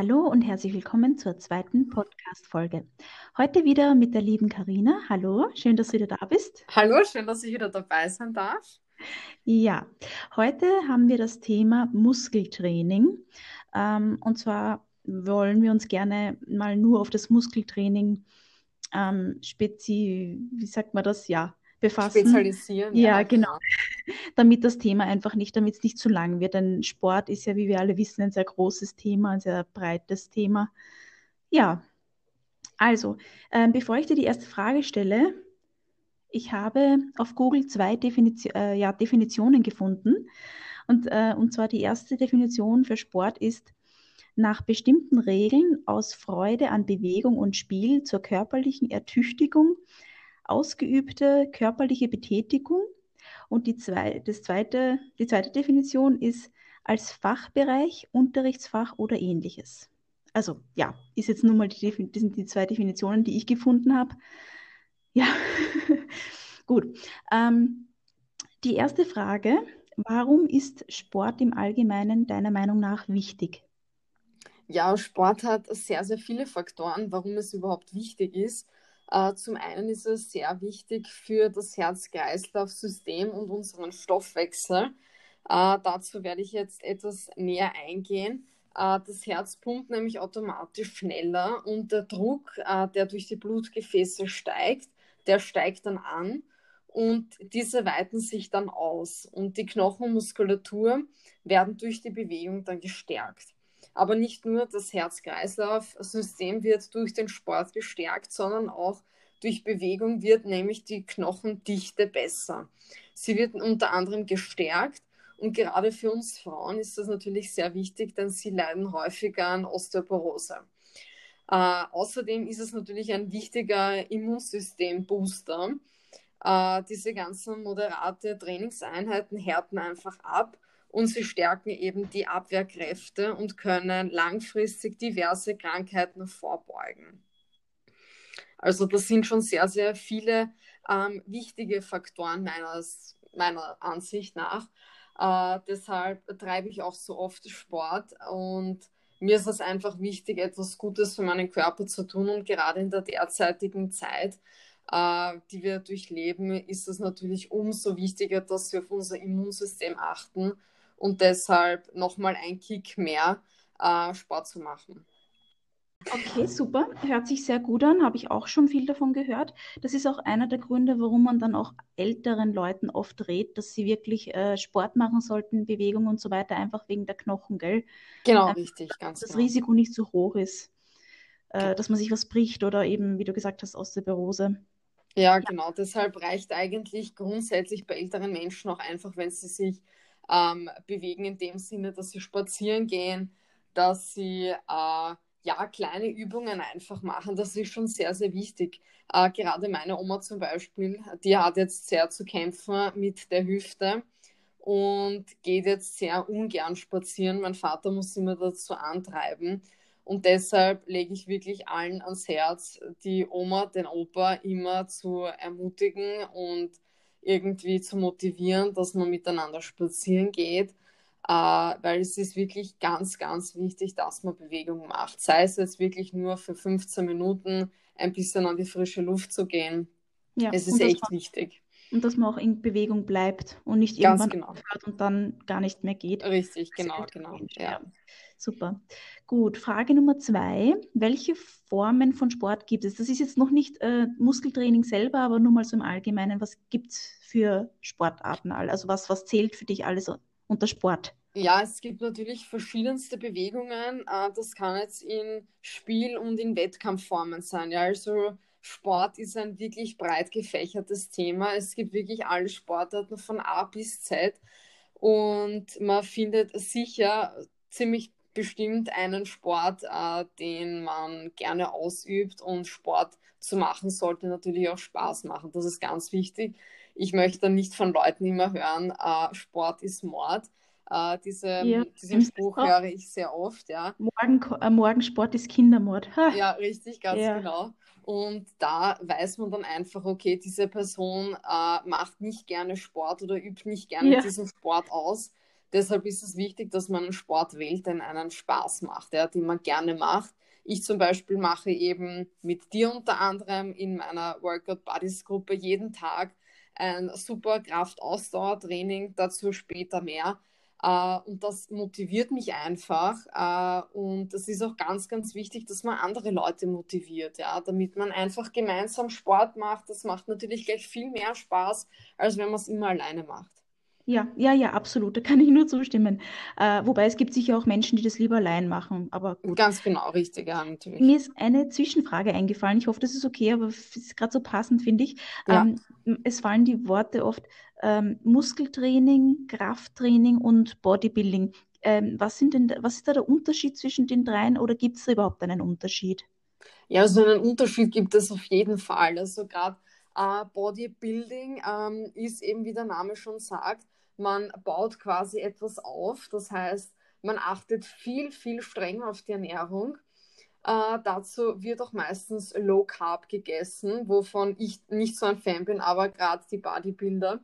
Hallo und herzlich willkommen zur zweiten Podcast-Folge. Heute wieder mit der lieben Karina. Hallo, schön, dass du wieder da bist. Hallo, schön, dass ich wieder dabei sein darf. Ja, heute haben wir das Thema Muskeltraining. Ähm, und zwar wollen wir uns gerne mal nur auf das Muskeltraining ähm, spezi, wie sagt man das? Ja, befassen. Spezialisieren. Ja, ja genau. damit das Thema einfach nicht, damit es nicht zu lang wird. Denn Sport ist ja, wie wir alle wissen, ein sehr großes Thema, ein sehr breites Thema. Ja, also, äh, bevor ich dir die erste Frage stelle, ich habe auf Google zwei Definition, äh, ja, Definitionen gefunden. Und, äh, und zwar die erste Definition für Sport ist, nach bestimmten Regeln aus Freude an Bewegung und Spiel zur körperlichen Ertüchtigung ausgeübte körperliche Betätigung. Und die, zwei, das zweite, die zweite Definition ist als Fachbereich, Unterrichtsfach oder ähnliches. Also ja, ist jetzt nun mal die, das sind die zwei Definitionen, die ich gefunden habe. Ja, gut. Ähm, die erste Frage, warum ist Sport im Allgemeinen deiner Meinung nach wichtig? Ja, Sport hat sehr, sehr viele Faktoren, warum es überhaupt wichtig ist. Äh, zum einen ist es sehr wichtig für das Herz-Kreislauf-System und unseren Stoffwechsel. Äh, dazu werde ich jetzt etwas näher eingehen. Äh, das Herz pumpt nämlich automatisch schneller und der Druck, der durch die Blutgefäße steigt, der steigt dann an und diese weiten sich dann aus und die Knochenmuskulatur werden durch die Bewegung dann gestärkt. Aber nicht nur das Herz-Kreislauf-System wird durch den Sport gestärkt, sondern auch durch Bewegung wird nämlich die Knochendichte besser. Sie wird unter anderem gestärkt und gerade für uns Frauen ist das natürlich sehr wichtig, denn sie leiden häufiger an Osteoporose. Äh, außerdem ist es natürlich ein wichtiger Immunsystem-Booster. Äh, diese ganzen moderate Trainingseinheiten härten einfach ab und sie stärken eben die Abwehrkräfte und können langfristig diverse Krankheiten vorbeugen. Also das sind schon sehr, sehr viele ähm, wichtige Faktoren meines, meiner Ansicht nach. Äh, deshalb treibe ich auch so oft Sport und mir ist es einfach wichtig, etwas Gutes für meinen Körper zu tun und gerade in der derzeitigen Zeit, äh, die wir durchleben, ist es natürlich umso wichtiger, dass wir auf unser Immunsystem achten und deshalb nochmal ein Kick mehr äh, Sport zu machen. Okay, super. Hört sich sehr gut an. Habe ich auch schon viel davon gehört. Das ist auch einer der Gründe, warum man dann auch älteren Leuten oft rät, dass sie wirklich äh, Sport machen sollten, Bewegung und so weiter, einfach wegen der Knochen, gell? Genau, äh, richtig, ganz Das genau. Risiko nicht so hoch ist, äh, dass man sich was bricht oder eben, wie du gesagt hast, Osteoporose. Ja, genau. Deshalb reicht eigentlich grundsätzlich bei älteren Menschen auch einfach, wenn sie sich ähm, bewegen in dem Sinne, dass sie spazieren gehen, dass sie äh, ja kleine Übungen einfach machen. Das ist schon sehr, sehr wichtig. Äh, gerade meine Oma zum Beispiel, die hat jetzt sehr zu kämpfen mit der Hüfte und geht jetzt sehr ungern spazieren. Mein Vater muss immer dazu antreiben. Und deshalb lege ich wirklich allen ans Herz, die Oma, den Opa immer zu ermutigen und irgendwie zu motivieren, dass man miteinander spazieren geht, äh, weil es ist wirklich ganz, ganz wichtig, dass man Bewegung macht. Sei es jetzt wirklich nur für 15 Minuten ein bisschen an die frische Luft zu gehen. Ja, es ist echt wichtig. Und dass man auch in Bewegung bleibt und nicht ganz irgendwann genau. aufhört und dann gar nicht mehr geht. Richtig, genau, genau. Ja. Super. Gut, Frage Nummer zwei. Welche Formen von Sport gibt es? Das ist jetzt noch nicht äh, Muskeltraining selber, aber nur mal so im Allgemeinen. Was gibt es für Sportarten? Also was, was zählt für dich alles unter Sport? Ja, es gibt natürlich verschiedenste Bewegungen. Äh, das kann jetzt in Spiel- und in Wettkampfformen sein. Ja, also Sport ist ein wirklich breit gefächertes Thema. Es gibt wirklich alle Sportarten von A bis Z. Und man findet sicher ziemlich bestimmt einen Sport, äh, den man gerne ausübt und Sport zu machen sollte natürlich auch Spaß machen. Das ist ganz wichtig. Ich möchte nicht von Leuten immer hören, äh, Sport ist Mord. Äh, diese, ja. Diesen Spruch höre ich sehr oft, ja. Morgen, äh, Morgensport ist Kindermord. Ha. Ja, richtig, ganz ja. genau. Und da weiß man dann einfach, okay, diese Person äh, macht nicht gerne Sport oder übt nicht gerne ja. diesen Sport aus Deshalb ist es wichtig, dass man einen Sport wählt, der einen Spaß macht, ja, den man gerne macht. Ich zum Beispiel mache eben mit dir unter anderem in meiner Workout Buddies Gruppe jeden Tag ein super Kraft-Ausdauer-Training, dazu später mehr. Uh, und das motiviert mich einfach. Uh, und es ist auch ganz, ganz wichtig, dass man andere Leute motiviert, ja, damit man einfach gemeinsam Sport macht. Das macht natürlich gleich viel mehr Spaß, als wenn man es immer alleine macht. Ja, ja, ja, absolut. Da kann ich nur zustimmen. Äh, wobei es gibt sicher auch Menschen, die das lieber allein machen. Aber gut. Ganz genau, richtig, ja, natürlich. Mir ist eine Zwischenfrage eingefallen. Ich hoffe, das ist okay, aber es ist gerade so passend, finde ich. Ja. Ähm, es fallen die Worte oft ähm, Muskeltraining, Krafttraining und Bodybuilding. Ähm, was, sind denn, was ist da der Unterschied zwischen den dreien oder gibt es da überhaupt einen Unterschied? Ja, also einen Unterschied gibt es auf jeden Fall. Also gerade äh, Bodybuilding ähm, ist eben, wie der Name schon sagt, man baut quasi etwas auf. Das heißt, man achtet viel, viel strenger auf die Ernährung. Äh, dazu wird auch meistens Low Carb gegessen, wovon ich nicht so ein Fan bin, aber gerade die Bodybuilder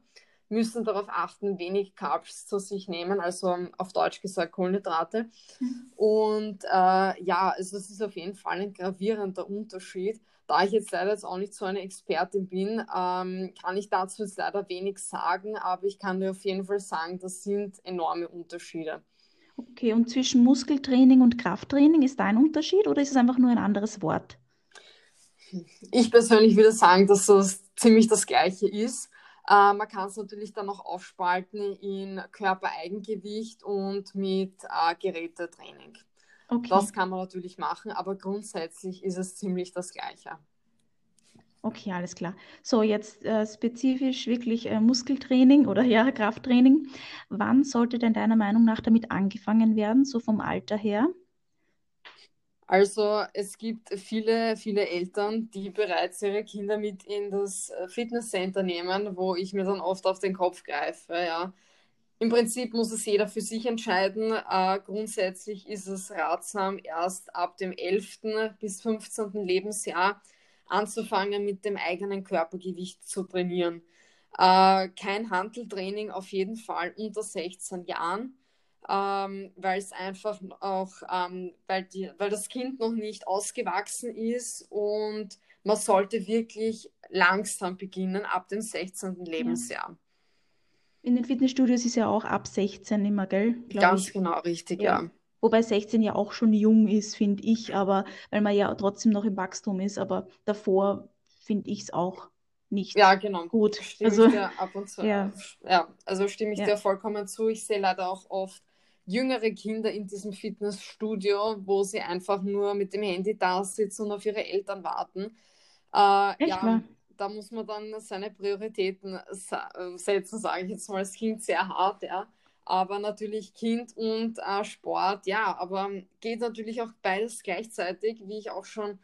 müssen darauf achten, wenig Carbs zu sich nehmen, also um, auf Deutsch gesagt Kohlenhydrate. Mhm. Und äh, ja, also es ist auf jeden Fall ein gravierender Unterschied. Da ich jetzt leider jetzt auch nicht so eine Expertin bin, ähm, kann ich dazu jetzt leider wenig sagen, aber ich kann dir auf jeden Fall sagen, das sind enorme Unterschiede. Okay, und zwischen Muskeltraining und Krafttraining ist da ein Unterschied oder ist es einfach nur ein anderes Wort? Ich persönlich würde sagen, dass das ziemlich das gleiche ist. Äh, man kann es natürlich dann noch aufspalten in Körpereigengewicht und mit äh, Gerätetraining. Okay. Das kann man natürlich machen, aber grundsätzlich ist es ziemlich das Gleiche. Okay, alles klar. So, jetzt äh, spezifisch wirklich äh, Muskeltraining oder ja, Krafttraining. Wann sollte denn deiner Meinung nach damit angefangen werden, so vom Alter her? Also es gibt viele, viele Eltern, die bereits ihre Kinder mit in das äh, Fitnesscenter nehmen, wo ich mir dann oft auf den Kopf greife. Ja. Im Prinzip muss es jeder für sich entscheiden. Äh, grundsätzlich ist es ratsam, erst ab dem 11. bis 15. Lebensjahr anzufangen, mit dem eigenen Körpergewicht zu trainieren. Äh, kein Handeltraining auf jeden Fall unter 16 Jahren, ähm, weil es einfach auch, ähm, weil, die, weil das Kind noch nicht ausgewachsen ist und man sollte wirklich langsam beginnen ab dem 16. Lebensjahr. Ja. In den Fitnessstudios ist ja auch ab 16 immer, gell? Ganz ich. genau, richtig, ja. ja. Wobei 16 ja auch schon jung ist, finde ich, aber weil man ja trotzdem noch im Wachstum ist, aber davor finde ich es auch nicht ja, genau. gut. Stimme also, ich dir ab und zu. Ja, ja also stimme ich ja. dir vollkommen zu. Ich sehe leider auch oft jüngere Kinder in diesem Fitnessstudio, wo sie einfach nur mit dem Handy da sitzen und auf ihre Eltern warten. Äh, Echt, ja, da muss man dann seine Prioritäten setzen, sage ich jetzt mal. Es klingt sehr hart, ja. Aber natürlich Kind und äh, Sport, ja, aber geht natürlich auch beides gleichzeitig, wie ich auch schon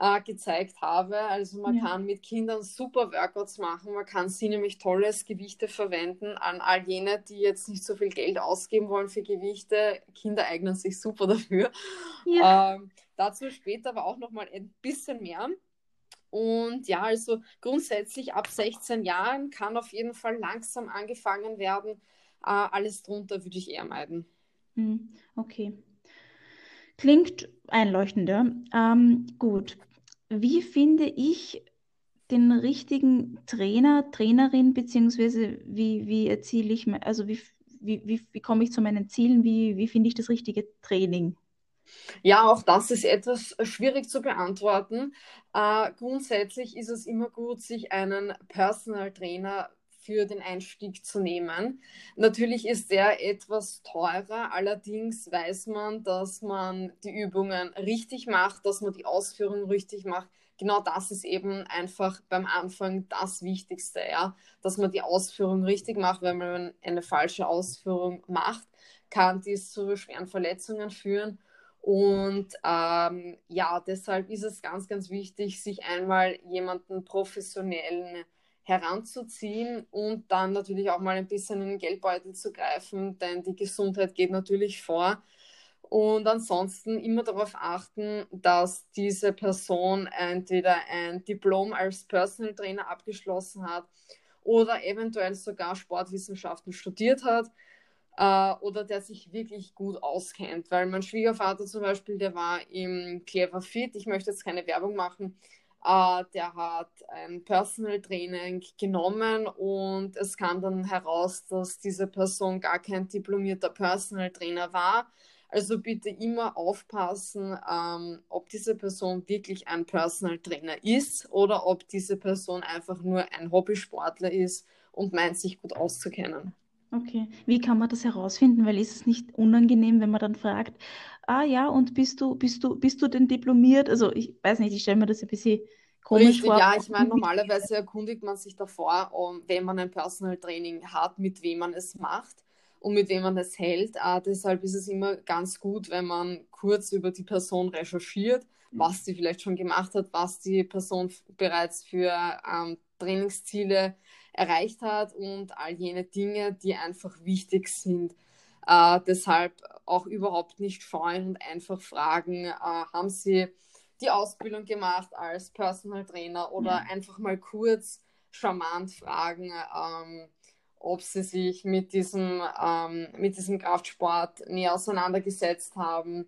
äh, gezeigt habe. Also man ja. kann mit Kindern super Workouts machen, man kann sie nämlich tolles Gewichte verwenden an all jene, die jetzt nicht so viel Geld ausgeben wollen für Gewichte. Kinder eignen sich super dafür. Ja. Ähm, dazu später aber auch noch mal ein bisschen mehr. Und ja, also grundsätzlich ab 16 Jahren kann auf jeden Fall langsam angefangen werden. Äh, alles drunter würde ich eher meiden. Hm, okay. Klingt einleuchtender. Ähm, gut. Wie finde ich den richtigen Trainer, Trainerin, beziehungsweise wie, wie erziele ich, also wie, wie, wie, wie komme ich zu meinen Zielen, wie, wie finde ich das richtige Training? Ja, auch das ist etwas schwierig zu beantworten. Äh, grundsätzlich ist es immer gut, sich einen Personal Trainer für den Einstieg zu nehmen. Natürlich ist der etwas teurer, allerdings weiß man, dass man die Übungen richtig macht, dass man die Ausführung richtig macht. Genau das ist eben einfach beim Anfang das Wichtigste, ja, dass man die Ausführung richtig macht. Wenn man eine falsche Ausführung macht, kann dies zu schweren Verletzungen führen und ähm, ja, deshalb ist es ganz, ganz wichtig, sich einmal jemanden professionellen heranzuziehen und dann natürlich auch mal ein bisschen in den Geldbeutel zu greifen, denn die Gesundheit geht natürlich vor. Und ansonsten immer darauf achten, dass diese Person entweder ein Diplom als Personal Trainer abgeschlossen hat oder eventuell sogar Sportwissenschaften studiert hat äh, oder der sich wirklich gut auskennt. Weil mein Schwiegervater zum Beispiel, der war im Clever Fit, ich möchte jetzt keine Werbung machen, äh, der hat ein Personal Training genommen und es kam dann heraus, dass diese Person gar kein diplomierter Personal Trainer war. Also bitte immer aufpassen, ähm, ob diese Person wirklich ein Personal Trainer ist oder ob diese Person einfach nur ein Hobbysportler ist und meint, sich gut auszukennen. Okay. Wie kann man das herausfinden? Weil ist es nicht unangenehm, wenn man dann fragt, ah ja, und bist du, bist du, bist du denn diplomiert? Also ich weiß nicht, ich stelle mir das ein bisschen komisch Richtig, vor. ja, ich meine, normalerweise erkundigt man sich davor, um, wenn man ein Personal Training hat, mit wem man es macht und mit wem man es hält. Äh, deshalb ist es immer ganz gut, wenn man kurz über die Person recherchiert, was sie vielleicht schon gemacht hat, was die Person bereits für ähm, Trainingsziele erreicht hat und all jene Dinge, die einfach wichtig sind. Äh, deshalb auch überhaupt nicht scheuen und einfach fragen, äh, haben Sie die Ausbildung gemacht als Personal Trainer oder ja. einfach mal kurz charmant fragen, ähm, ob sie sich mit diesem, ähm, mit diesem Kraftsport näher auseinandergesetzt haben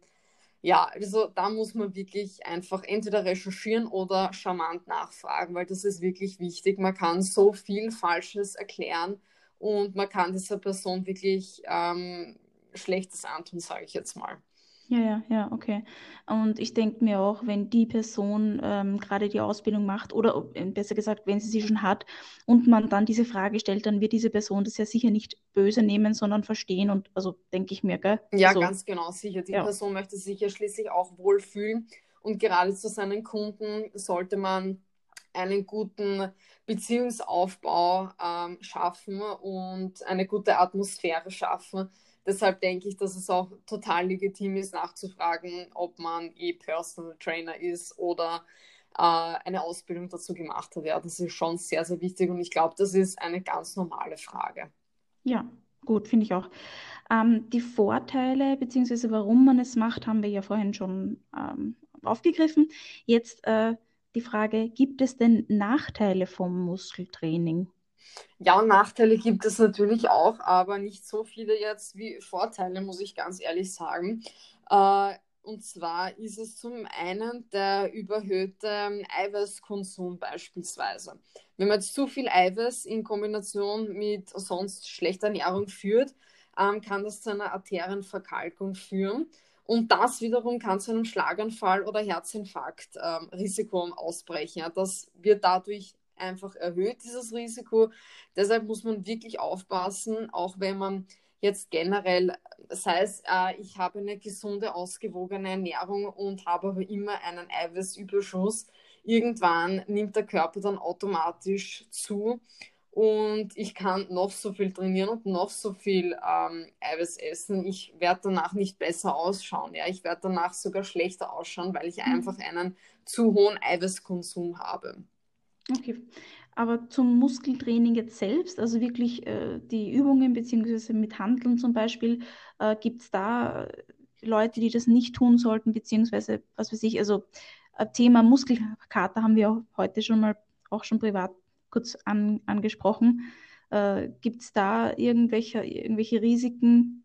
ja, also da muss man wirklich einfach entweder recherchieren oder charmant nachfragen, weil das ist wirklich wichtig. Man kann so viel Falsches erklären und man kann dieser Person wirklich ähm, Schlechtes antun, sage ich jetzt mal. Ja, ja, ja, okay. Und ich denke mir auch, wenn die Person ähm, gerade die Ausbildung macht oder äh, besser gesagt, wenn sie sie schon hat und man dann diese Frage stellt, dann wird diese Person das ja sicher nicht böse nehmen, sondern verstehen und also denke ich mir, gell? Ja, also, ganz genau, sicher. Die ja. Person möchte sich ja schließlich auch wohlfühlen und gerade zu seinen Kunden sollte man einen guten Beziehungsaufbau ähm, schaffen und eine gute Atmosphäre schaffen Deshalb denke ich, dass es auch total legitim ist, nachzufragen, ob man eh Personal Trainer ist oder äh, eine Ausbildung dazu gemacht hat. Ja, das ist schon sehr, sehr wichtig und ich glaube, das ist eine ganz normale Frage. Ja, gut, finde ich auch. Ähm, die Vorteile bzw. warum man es macht, haben wir ja vorhin schon ähm, aufgegriffen. Jetzt äh, die Frage, gibt es denn Nachteile vom Muskeltraining? Ja, und Nachteile gibt es natürlich auch, aber nicht so viele jetzt wie Vorteile, muss ich ganz ehrlich sagen. Äh, und zwar ist es zum einen der überhöhte Eiweißkonsum beispielsweise. Wenn man jetzt zu viel Eiweiß in Kombination mit sonst schlechter Ernährung führt, ähm, kann das zu einer Arterienverkalkung führen. Und das wiederum kann zu einem Schlaganfall oder Herzinfarkt-Risiko ähm, ausbrechen. Ja, das wird dadurch einfach erhöht, dieses Risiko. Deshalb muss man wirklich aufpassen, auch wenn man jetzt generell, sei es, äh, ich habe eine gesunde, ausgewogene Ernährung und habe aber immer einen Eiweißüberschuss. Irgendwann nimmt der Körper dann automatisch zu und ich kann noch so viel trainieren und noch so viel ähm, Eiweiß essen. Ich werde danach nicht besser ausschauen. Ja? Ich werde danach sogar schlechter ausschauen, weil ich mhm. einfach einen zu hohen Eiweißkonsum habe. Okay. Aber zum Muskeltraining jetzt selbst, also wirklich äh, die Übungen beziehungsweise mit Handeln zum Beispiel, äh, gibt es da äh, Leute, die das nicht tun sollten, beziehungsweise was weiß ich, also äh, Thema Muskelkater haben wir auch heute schon mal auch schon privat kurz an, angesprochen. Äh, gibt es da irgendwelche, irgendwelche Risiken?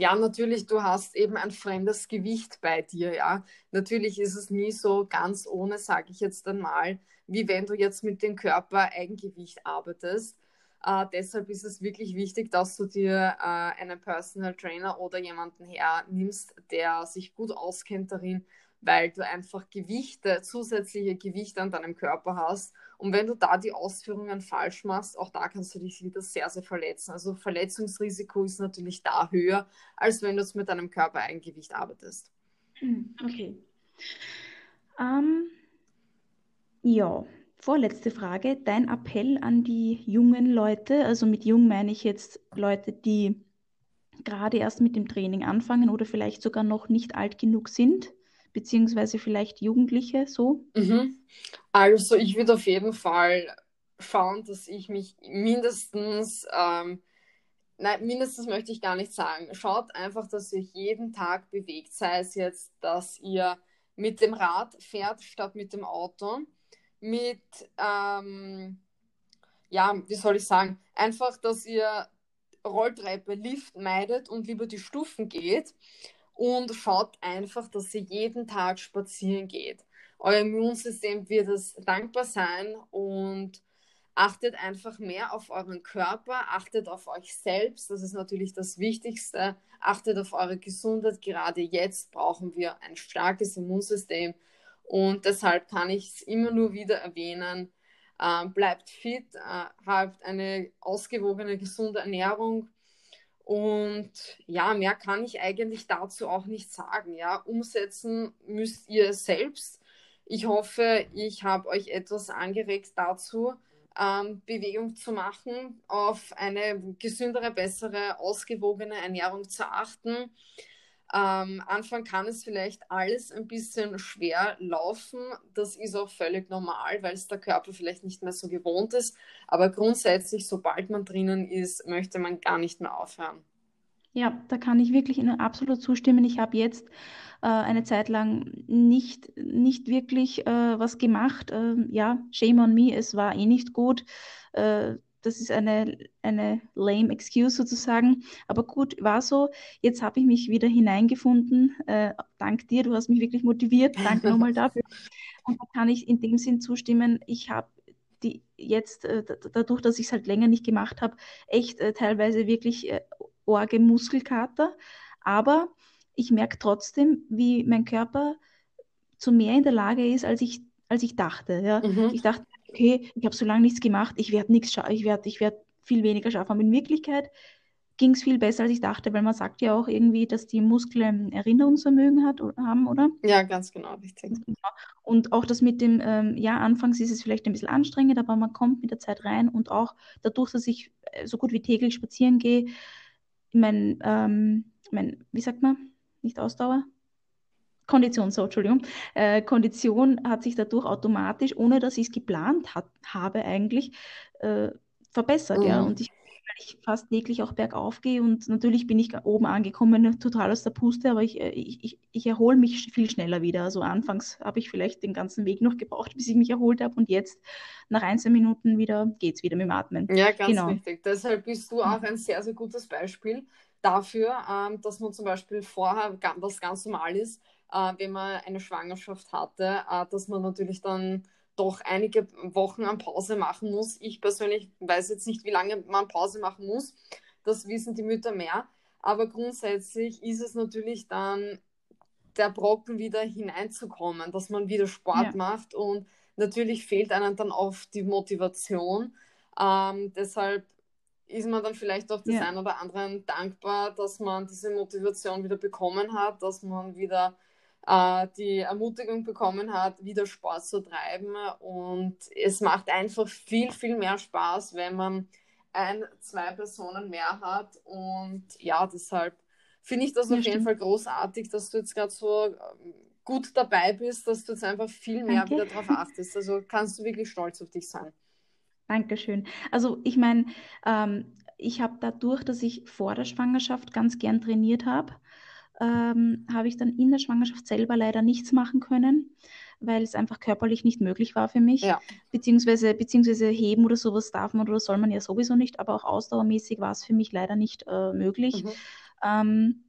Ja, natürlich, du hast eben ein fremdes Gewicht bei dir, ja. Natürlich ist es nie so ganz ohne, sage ich jetzt einmal, wie wenn du jetzt mit dem Körper Eigengewicht arbeitest. Äh, deshalb ist es wirklich wichtig, dass du dir äh, einen Personal Trainer oder jemanden hernimmst, der sich gut auskennt darin, weil du einfach Gewichte, zusätzliche Gewichte an deinem Körper hast. Und wenn du da die Ausführungen falsch machst, auch da kannst du dich wieder sehr, sehr verletzen. Also Verletzungsrisiko ist natürlich da höher, als wenn du jetzt mit deinem Körper Eigengewicht arbeitest. Hm, okay. Um, ja, vorletzte Frage. Dein Appell an die jungen Leute, also mit jung meine ich jetzt Leute, die gerade erst mit dem Training anfangen oder vielleicht sogar noch nicht alt genug sind, beziehungsweise vielleicht Jugendliche so? Mhm. Also ich würde auf jeden Fall schauen, dass ich mich mindestens, ähm, nein, mindestens möchte ich gar nicht sagen, schaut einfach, dass ihr jeden Tag bewegt, sei es jetzt, dass ihr mit dem Rad fährt statt mit dem Auto mit, ähm, ja, wie soll ich sagen, einfach, dass ihr Rolltreppe, Lift meidet und lieber die Stufen geht und schaut einfach, dass ihr jeden Tag spazieren geht. Euer Immunsystem wird es dankbar sein und achtet einfach mehr auf euren Körper, achtet auf euch selbst, das ist natürlich das Wichtigste, achtet auf eure Gesundheit. Gerade jetzt brauchen wir ein starkes Immunsystem und deshalb kann ich es immer nur wieder erwähnen, äh, bleibt fit, äh, habt eine ausgewogene, gesunde Ernährung. Und ja, mehr kann ich eigentlich dazu auch nicht sagen. Ja, umsetzen müsst ihr selbst. Ich hoffe, ich habe euch etwas angeregt dazu, ähm, Bewegung zu machen, auf eine gesündere, bessere, ausgewogene Ernährung zu achten. Am Anfang kann es vielleicht alles ein bisschen schwer laufen. Das ist auch völlig normal, weil es der Körper vielleicht nicht mehr so gewohnt ist. Aber grundsätzlich, sobald man drinnen ist, möchte man gar nicht mehr aufhören. Ja, da kann ich wirklich Ihnen absolut zustimmen. Ich habe jetzt äh, eine Zeit lang nicht, nicht wirklich äh, was gemacht. Äh, ja, shame on me, es war eh nicht gut. Das ist eine, eine lame Excuse sozusagen. Aber gut, war so. Jetzt habe ich mich wieder hineingefunden. Äh, dank dir, du hast mich wirklich motiviert. Danke nochmal dafür. Und da kann ich in dem Sinn zustimmen. Ich habe die jetzt, äh, dadurch, dass ich es halt länger nicht gemacht habe, echt äh, teilweise wirklich äh, orge Muskelkater. Aber ich merke trotzdem, wie mein Körper zu mehr in der Lage ist, als ich, als ich dachte. Ja? Mhm. Ich dachte, okay, ich habe so lange nichts gemacht, ich werde nichts ich werde ich werd viel weniger schaffen. Aber in Wirklichkeit ging es viel besser, als ich dachte, weil man sagt ja auch irgendwie, dass die Muskeln Erinnerungsvermögen hat, haben, oder? Ja, ganz genau, richtig. Genau. Und auch das mit dem, ähm, ja, anfangs ist es vielleicht ein bisschen anstrengend, aber man kommt mit der Zeit rein und auch dadurch, dass ich äh, so gut wie täglich spazieren gehe, mein, ähm, mein, wie sagt man, nicht Ausdauer, Kondition, so, Entschuldigung, äh, Kondition hat sich dadurch automatisch, ohne dass ich es geplant hat, habe eigentlich, äh, verbessert, mhm. ja. Und ich, ich fast täglich auch bergauf gehe und natürlich bin ich oben angekommen, total aus der Puste, aber ich, äh, ich, ich, ich erhole mich viel schneller wieder. Also anfangs habe ich vielleicht den ganzen Weg noch gebraucht, bis ich mich erholt habe und jetzt nach ein, zwei Minuten wieder geht es wieder mit dem Atmen. Ja, ganz genau. wichtig. Deshalb bist du auch ein sehr, sehr gutes Beispiel dafür, ähm, dass man zum Beispiel vorher, was ganz normal ist, äh, wenn man eine Schwangerschaft hatte, äh, dass man natürlich dann doch einige Wochen an Pause machen muss. Ich persönlich weiß jetzt nicht, wie lange man Pause machen muss. Das wissen die Mütter mehr. Aber grundsätzlich ist es natürlich dann der Brocken wieder hineinzukommen, dass man wieder Sport ja. macht und natürlich fehlt einem dann oft die Motivation. Ähm, deshalb ist man dann vielleicht auch das ja. ein oder anderen dankbar, dass man diese Motivation wieder bekommen hat, dass man wieder äh, die Ermutigung bekommen hat, wieder Sport zu treiben. Und es macht einfach viel, viel mehr Spaß, wenn man ein, zwei Personen mehr hat. Und ja, deshalb finde ich das ja, auf jeden Fall großartig, dass du jetzt gerade so ähm, gut dabei bist, dass du jetzt einfach viel mehr Danke. wieder darauf achtest. Also kannst du wirklich stolz auf dich sein. Dankeschön. Also ich meine, ähm, ich habe dadurch, dass ich vor der Schwangerschaft ganz gern trainiert habe, ähm, habe ich dann in der Schwangerschaft selber leider nichts machen können, weil es einfach körperlich nicht möglich war für mich. Ja. Beziehungsweise, beziehungsweise heben oder sowas darf man oder soll man ja sowieso nicht, aber auch ausdauermäßig war es für mich leider nicht äh, möglich. Mhm. Ähm,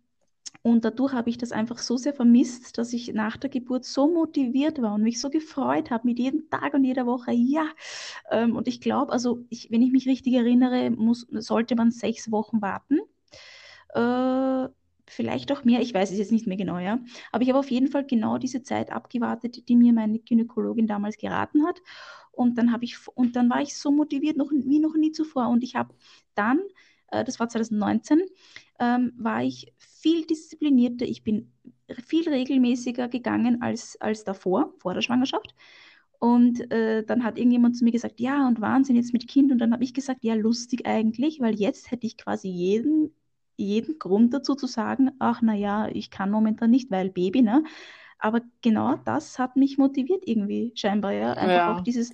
und dadurch habe ich das einfach so sehr vermisst, dass ich nach der Geburt so motiviert war und mich so gefreut habe mit jedem Tag und jeder Woche. Ja. Ähm, und ich glaube, also ich, wenn ich mich richtig erinnere, muss, sollte man sechs Wochen warten. Äh, vielleicht auch mehr, ich weiß es jetzt nicht mehr genau, ja. Aber ich habe auf jeden Fall genau diese Zeit abgewartet, die mir meine Gynäkologin damals geraten hat. Und dann habe ich, und dann war ich so motiviert noch, wie noch nie zuvor. Und ich habe dann, äh, das war 2019, ähm, war ich viel disziplinierter. Ich bin viel regelmäßiger gegangen als, als davor, vor der Schwangerschaft. Und äh, dann hat irgendjemand zu mir gesagt, ja, und Wahnsinn jetzt mit Kind. Und dann habe ich gesagt, ja, lustig eigentlich, weil jetzt hätte ich quasi jeden jeden Grund dazu zu sagen, ach naja, ich kann momentan nicht, weil Baby, ne? Aber genau das hat mich motiviert irgendwie scheinbar, ja. Einfach ja. auch dieses,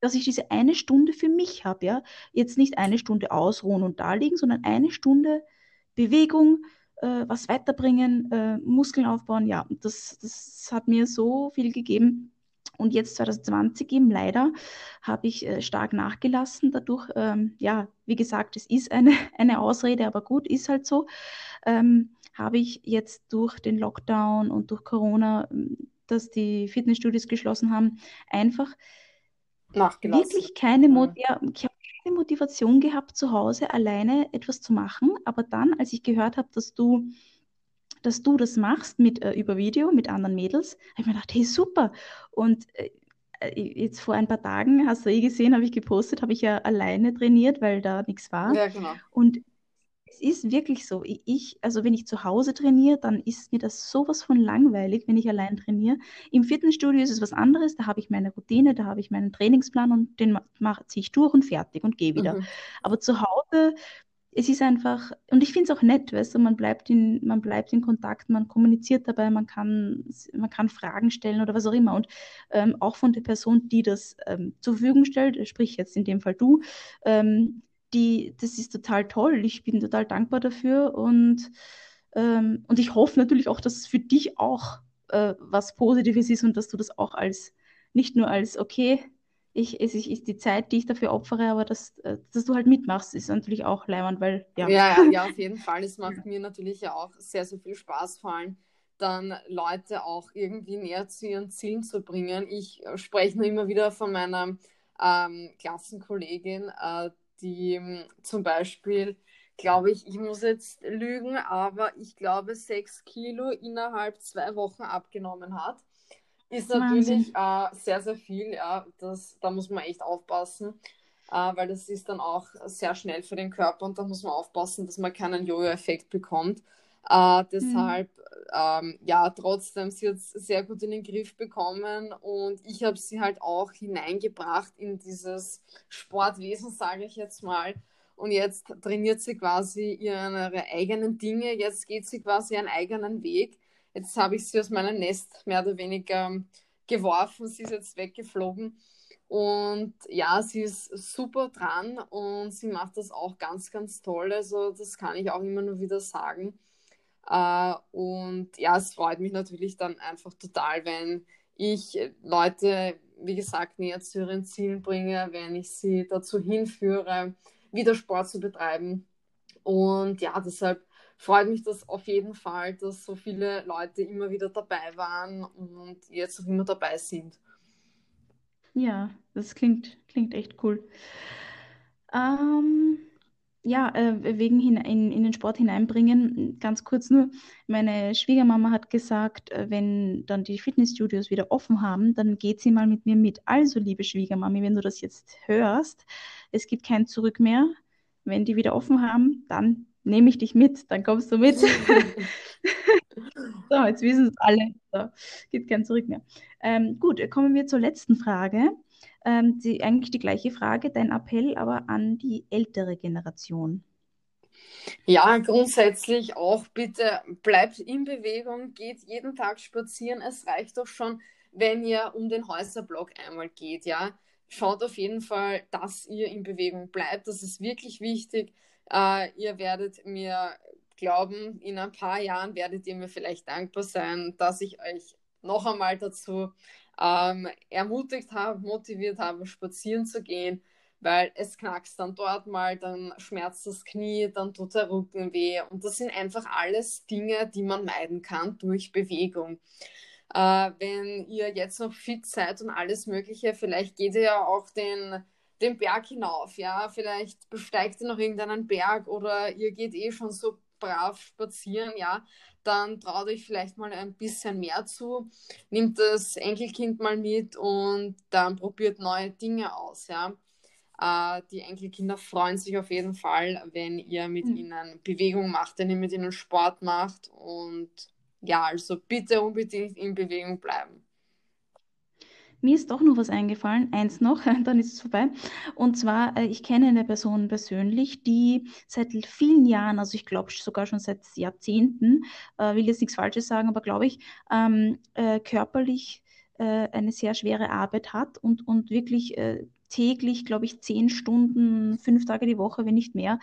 dass ich diese eine Stunde für mich habe, ja. Jetzt nicht eine Stunde ausruhen und da liegen, sondern eine Stunde Bewegung, äh, was weiterbringen, äh, Muskeln aufbauen, ja. Das, das hat mir so viel gegeben. Und jetzt 2020 eben leider habe ich äh, stark nachgelassen. Dadurch, ähm, ja, wie gesagt, es ist eine, eine Ausrede, aber gut, ist halt so. Ähm, habe ich jetzt durch den Lockdown und durch Corona, dass die Fitnessstudios geschlossen haben, einfach wirklich keine, Mot ja. ich keine Motivation gehabt, zu Hause alleine etwas zu machen. Aber dann, als ich gehört habe, dass du dass du das machst mit, äh, über Video mit anderen Mädels, habe ich mir gedacht, hey, super. Und äh, äh, jetzt vor ein paar Tagen, hast du eh gesehen, habe ich gepostet, habe ich ja alleine trainiert, weil da nichts war. Ja, genau. Und es ist wirklich so. Ich, also wenn ich zu Hause trainiere, dann ist mir das sowas von langweilig, wenn ich allein trainiere. Im Fitnessstudio ist es was anderes, da habe ich meine Routine, da habe ich meinen Trainingsplan und den ziehe ich durch und fertig und gehe wieder. Mhm. Aber zu Hause es ist einfach, und ich finde es auch nett, weißt du, man bleibt in, man bleibt in Kontakt, man kommuniziert dabei, man kann, man kann Fragen stellen oder was auch immer. Und ähm, auch von der Person, die das ähm, zur Verfügung stellt, sprich jetzt in dem Fall du, ähm, die, das ist total toll. Ich bin total dankbar dafür und, ähm, und ich hoffe natürlich auch, dass es für dich auch äh, was Positives ist und dass du das auch als, nicht nur als, okay, ich, es ist die Zeit, die ich dafür opfere, aber dass, äh, dass du halt mitmachst, ist natürlich auch leibend, weil ja. ja. Ja, ja, auf jeden Fall. Es macht mir natürlich ja auch sehr, sehr viel Spaß, vor allem dann Leute auch irgendwie näher zu ihren Zielen zu bringen. Ich äh, spreche nur immer wieder von meiner ähm, Klassenkollegin, äh, die ähm, zum Beispiel, glaube ich, ich muss jetzt lügen, aber ich glaube, sechs Kilo innerhalb zwei Wochen abgenommen hat ist natürlich äh, sehr, sehr viel, ja. Das, da muss man echt aufpassen, äh, weil das ist dann auch sehr schnell für den Körper und da muss man aufpassen, dass man keinen Jojo-Effekt bekommt. Äh, deshalb, mhm. ähm, ja, trotzdem, sie hat es sehr gut in den Griff bekommen und ich habe sie halt auch hineingebracht in dieses Sportwesen, sage ich jetzt mal. Und jetzt trainiert sie quasi ihre eigenen Dinge, jetzt geht sie quasi ihren eigenen Weg Jetzt habe ich sie aus meinem Nest mehr oder weniger geworfen. Sie ist jetzt weggeflogen. Und ja, sie ist super dran und sie macht das auch ganz, ganz toll. Also das kann ich auch immer nur wieder sagen. Äh, und ja, es freut mich natürlich dann einfach total, wenn ich Leute, wie gesagt, näher zu ihren Zielen bringe, wenn ich sie dazu hinführe, wieder Sport zu betreiben. Und ja, deshalb freut mich das auf jeden Fall, dass so viele Leute immer wieder dabei waren und jetzt auch immer dabei sind. Ja, das klingt, klingt echt cool. Ähm, ja, äh, wegen in, in den Sport hineinbringen, ganz kurz nur, meine Schwiegermama hat gesagt, äh, wenn dann die Fitnessstudios wieder offen haben, dann geht sie mal mit mir mit. Also, liebe Schwiegermami, wenn du das jetzt hörst, es gibt kein Zurück mehr. Wenn die wieder offen haben, dann nehme ich dich mit, dann kommst du mit. so, jetzt wissen es alle. So, gibt kein Zurück mehr. Ähm, gut, kommen wir zur letzten Frage. Ähm, die, eigentlich die gleiche Frage, dein Appell aber an die ältere Generation. Ja, grundsätzlich auch bitte bleibt in Bewegung, geht jeden Tag spazieren. Es reicht doch schon, wenn ihr um den Häuserblock einmal geht, ja. Schaut auf jeden Fall, dass ihr in Bewegung bleibt. Das ist wirklich wichtig. Äh, ihr werdet mir glauben, in ein paar Jahren werdet ihr mir vielleicht dankbar sein, dass ich euch noch einmal dazu ähm, ermutigt habe, motiviert habe, spazieren zu gehen, weil es knackst dann dort mal, dann schmerzt das Knie, dann tut der Rücken weh. Und das sind einfach alles Dinge, die man meiden kann durch Bewegung. Äh, wenn ihr jetzt noch fit seid und alles Mögliche, vielleicht geht ihr ja auch den den Berg hinauf, ja, vielleicht besteigt ihr noch irgendeinen Berg oder ihr geht eh schon so brav spazieren, ja, dann traut euch vielleicht mal ein bisschen mehr zu, nimmt das Enkelkind mal mit und dann probiert neue Dinge aus, ja. Äh, die Enkelkinder freuen sich auf jeden Fall, wenn ihr mit mhm. ihnen Bewegung macht, wenn ihr mit ihnen Sport macht und ja, also bitte unbedingt in Bewegung bleiben. Mir ist doch noch was eingefallen, eins noch, dann ist es vorbei. Und zwar, äh, ich kenne eine Person persönlich, die seit vielen Jahren, also ich glaube sogar schon seit Jahrzehnten, äh, will jetzt nichts Falsches sagen, aber glaube ich, ähm, äh, körperlich äh, eine sehr schwere Arbeit hat und, und wirklich äh, täglich, glaube ich, zehn Stunden, fünf Tage die Woche, wenn nicht mehr,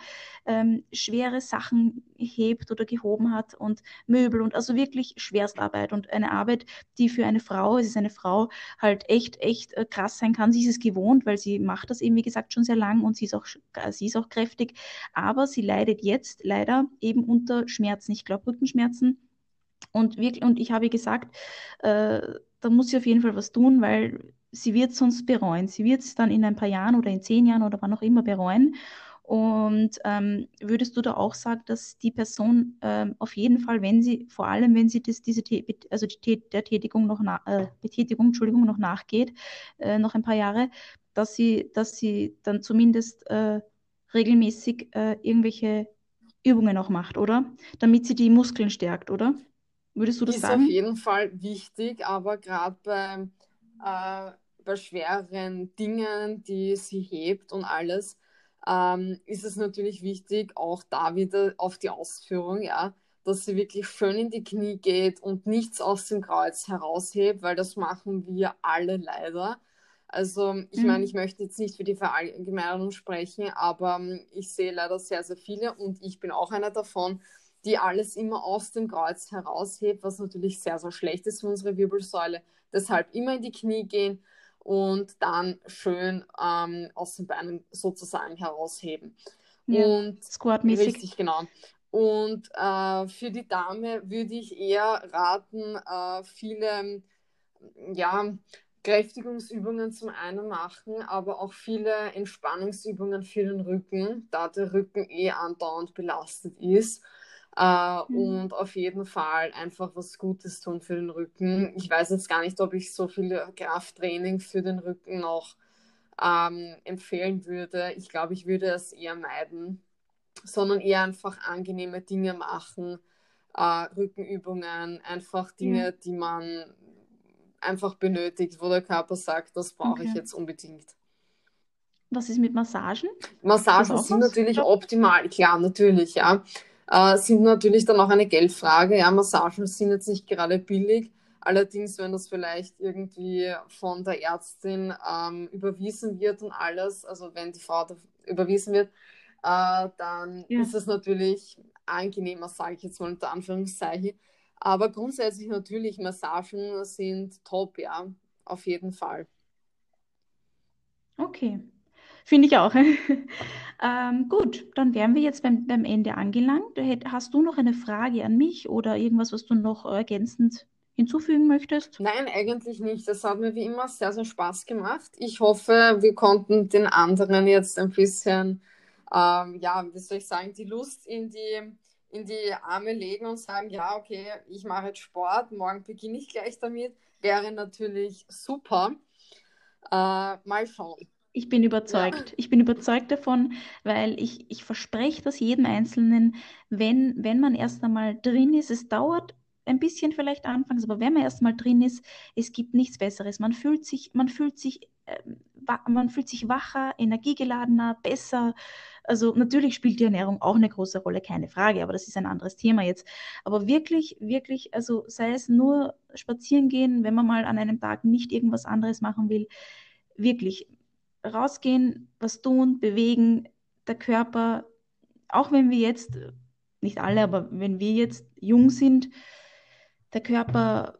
ähm, schwere Sachen hebt oder gehoben hat und Möbel und also wirklich Schwerstarbeit und eine Arbeit, die für eine Frau, es ist eine Frau, halt echt, echt äh, krass sein kann. Sie ist es gewohnt, weil sie macht das eben, wie gesagt, schon sehr lang und sie ist auch, sie ist auch kräftig, aber sie leidet jetzt leider eben unter Schmerzen. Ich glaube, Rückenschmerzen. Und, wirklich, und ich habe gesagt, äh, da muss sie auf jeden Fall was tun, weil sie wird es sonst bereuen. Sie wird es dann in ein paar Jahren oder in zehn Jahren oder wann auch immer bereuen. Und ähm, würdest du da auch sagen, dass die Person ähm, auf jeden Fall, wenn sie, vor allem wenn sie das, diese, also die, der Tätigung noch na, äh, Betätigung, Entschuldigung, noch nachgeht, äh, noch ein paar Jahre, dass sie, dass sie dann zumindest äh, regelmäßig äh, irgendwelche Übungen auch macht, oder? Damit sie die Muskeln stärkt, oder? Würdest du das ist sagen? Ist auf jeden Fall wichtig, aber gerade bei äh, bei schwereren Dingen, die sie hebt und alles, ähm, ist es natürlich wichtig, auch da wieder auf die Ausführung, ja, dass sie wirklich schön in die Knie geht und nichts aus dem Kreuz heraushebt, weil das machen wir alle leider. Also ich mhm. meine, ich möchte jetzt nicht für die Verallgemeinerung sprechen, aber ähm, ich sehe leider sehr, sehr viele und ich bin auch einer davon, die alles immer aus dem Kreuz heraushebt, was natürlich sehr, sehr schlecht ist für unsere Wirbelsäule. Deshalb immer in die Knie gehen und dann schön ähm, aus den Beinen sozusagen herausheben. Ja, und Squat-mäßig. Richtig, genau. Und äh, für die Dame würde ich eher raten, äh, viele ja, Kräftigungsübungen zum einen machen, aber auch viele Entspannungsübungen für den Rücken, da der Rücken eh andauernd belastet ist. Äh, mhm. Und auf jeden Fall einfach was Gutes tun für den Rücken. Ich weiß jetzt gar nicht, ob ich so viel Krafttraining für den Rücken noch ähm, empfehlen würde. Ich glaube, ich würde es eher meiden, sondern eher einfach angenehme Dinge machen, äh, Rückenübungen, einfach Dinge, mhm. die man einfach benötigt, wo der Körper sagt, das brauche okay. ich jetzt unbedingt. Was ist mit Massagen? Massagen sind was? natürlich optimal, klar, natürlich, ja äh, sind natürlich dann auch eine Geldfrage. Ja, Massagen sind jetzt nicht gerade billig. Allerdings, wenn das vielleicht irgendwie von der Ärztin ähm, überwiesen wird und alles, also wenn die Frau überwiesen wird, äh, dann ja. ist das natürlich angenehmer, sage ich jetzt mal unter Anführungszeichen. Aber grundsätzlich natürlich, Massagen sind top, ja, auf jeden Fall. Okay, Finde ich auch. ähm, gut, dann wären wir jetzt beim, beim Ende angelangt. Hast du noch eine Frage an mich oder irgendwas, was du noch ergänzend hinzufügen möchtest? Nein, eigentlich nicht. Das hat mir wie immer sehr, sehr Spaß gemacht. Ich hoffe, wir konnten den anderen jetzt ein bisschen, ähm, ja, wie soll ich sagen, die Lust in die, in die Arme legen und sagen, ja, okay, ich mache jetzt Sport, morgen beginne ich gleich damit. Wäre natürlich super. Äh, mal schauen. Ich bin überzeugt. Ja. Ich bin überzeugt davon, weil ich, ich verspreche das jedem Einzelnen, wenn, wenn man erst einmal drin ist, es dauert ein bisschen vielleicht anfangs, aber wenn man erst mal drin ist, es gibt nichts Besseres. Man fühlt sich, man fühlt sich, äh, man fühlt sich wacher, energiegeladener, besser. Also natürlich spielt die Ernährung auch eine große Rolle, keine Frage, aber das ist ein anderes Thema jetzt. Aber wirklich, wirklich, also sei es nur spazieren gehen, wenn man mal an einem Tag nicht irgendwas anderes machen will, wirklich rausgehen, was tun, bewegen, der Körper, auch wenn wir jetzt, nicht alle, aber wenn wir jetzt jung sind, der Körper,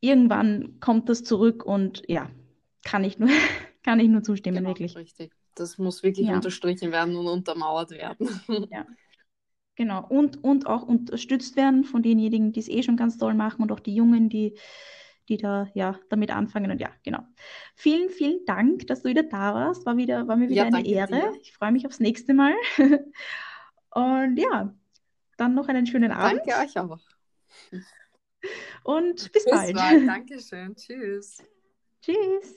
irgendwann kommt das zurück und ja, kann ich nur, kann ich nur zustimmen, genau, wirklich. Richtig. Das muss wirklich ja. unterstrichen werden und untermauert werden. Ja. Genau. Und, und auch unterstützt werden von denjenigen, die es eh schon ganz toll machen und auch die Jungen, die die da ja damit anfangen. Und ja, genau. Vielen, vielen Dank, dass du wieder da warst. War, wieder, war mir wieder ja, eine Ehre. Dir. Ich freue mich aufs nächste Mal. Und ja, dann noch einen schönen Abend. Danke euch auch. Und bis, bis bald. bald. Dankeschön. Tschüss. Tschüss.